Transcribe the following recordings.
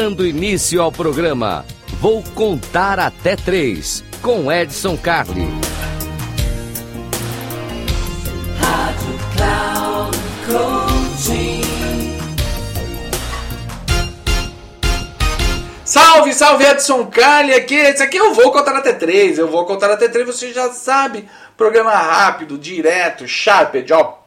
Dando início ao programa, vou contar até três com Edson Carli. Salve, salve Edson Carli aqui. Esse aqui eu vou contar até três. Eu vou contar até três, você já sabe. Programa rápido, direto, sharp, ó,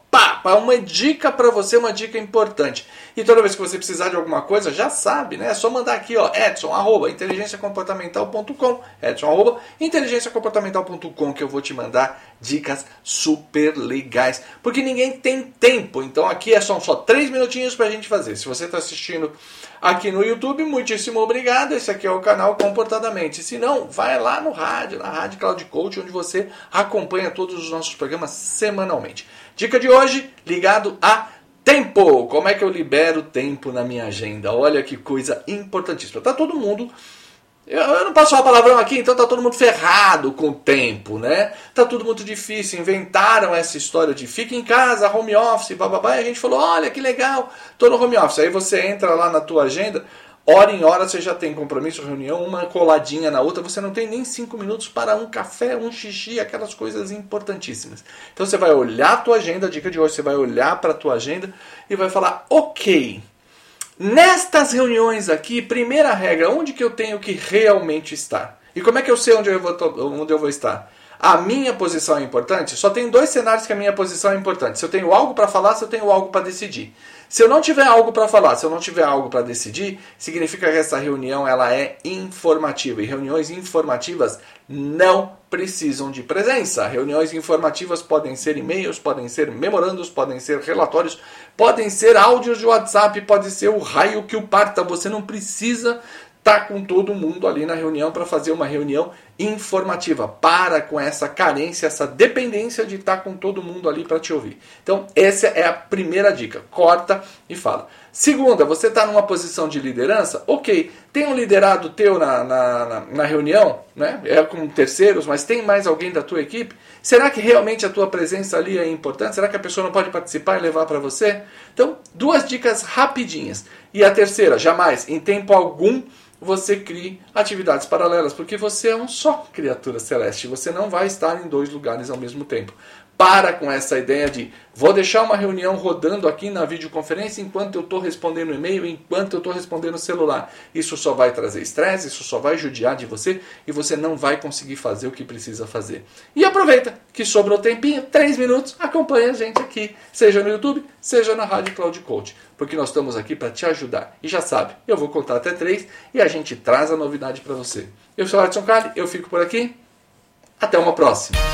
pá, pá, uma dica para você, uma dica importante. E toda vez que você precisar de alguma coisa, já sabe, né? É só mandar aqui, ó, edson, arroba, inteligenciacomportamental.com, edson, arroba, inteligenciacomportamental.com, que eu vou te mandar dicas super legais. Porque ninguém tem tempo, então aqui é só, só três minutinhos pra gente fazer. Se você está assistindo aqui no YouTube, muitíssimo obrigado. Esse aqui é o canal Comportadamente. Se não, vai lá no rádio, na Rádio Cloud Coach, onde você acompanha todos os nossos programas semanalmente. Dica de hoje, ligado a Tempo! Como é que eu libero tempo na minha agenda? Olha que coisa importantíssima. Tá todo mundo. Eu, não posso falar palavrão aqui, então tá todo mundo ferrado com o tempo, né? Tá tudo muito difícil. Inventaram essa história de fica em casa, home office, bababá, e a gente falou: olha que legal, tô no home office. Aí você entra lá na tua agenda, hora em hora você já tem compromisso, reunião, uma coladinha na outra, você não tem nem cinco minutos para um café, um xixi, aquelas coisas importantíssimas. Então você vai olhar a tua agenda, a dica de hoje, você vai olhar para a tua agenda e vai falar, ok, nestas reuniões aqui, primeira regra, onde que eu tenho que realmente estar? E como é que eu sei onde eu vou, onde eu vou estar? A minha posição é importante? Só tem dois cenários que a minha posição é importante. Se eu tenho algo para falar, se eu tenho algo para decidir. Se eu não tiver algo para falar, se eu não tiver algo para decidir, significa que essa reunião ela é informativa e reuniões informativas não precisam de presença. Reuniões informativas podem ser e-mails, podem ser memorandos, podem ser relatórios, podem ser áudios de WhatsApp, pode ser o raio que o parta. Você não precisa tá com todo mundo ali na reunião para fazer uma reunião informativa. Para com essa carência, essa dependência de estar com todo mundo ali para te ouvir. Então, essa é a primeira dica. Corta e fala. Segunda, você está numa posição de liderança? Ok, tem um liderado teu na, na, na, na reunião, né? é com terceiros, mas tem mais alguém da tua equipe? Será que realmente a tua presença ali é importante? Será que a pessoa não pode participar e levar para você? Então, duas dicas rapidinhas. E a terceira, jamais, em tempo algum, você crie atividades paralelas, porque você é um só criatura celeste, você não vai estar em dois lugares ao mesmo tempo. Para com essa ideia de vou deixar uma reunião rodando aqui na videoconferência enquanto eu estou respondendo e-mail, enquanto eu estou respondendo celular. Isso só vai trazer estresse, isso só vai judiar de você e você não vai conseguir fazer o que precisa fazer. E aproveita que sobrou tempinho, três minutos, acompanha a gente aqui, seja no YouTube, seja na Rádio Cloud Coach, porque nós estamos aqui para te ajudar. E já sabe, eu vou contar até três e a gente traz a novidade para você. Eu sou o Edson Carli, eu fico por aqui. Até uma próxima.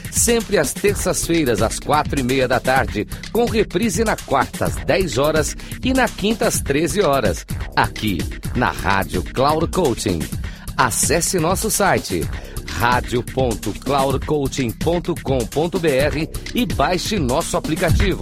sempre às terças-feiras, às quatro e meia da tarde, com reprise na quarta, às 10 horas e na quinta, às 13 horas, aqui na Rádio Cloud Coaching. Acesse nosso site radio.cloudcoaching.com.br e baixe nosso aplicativo.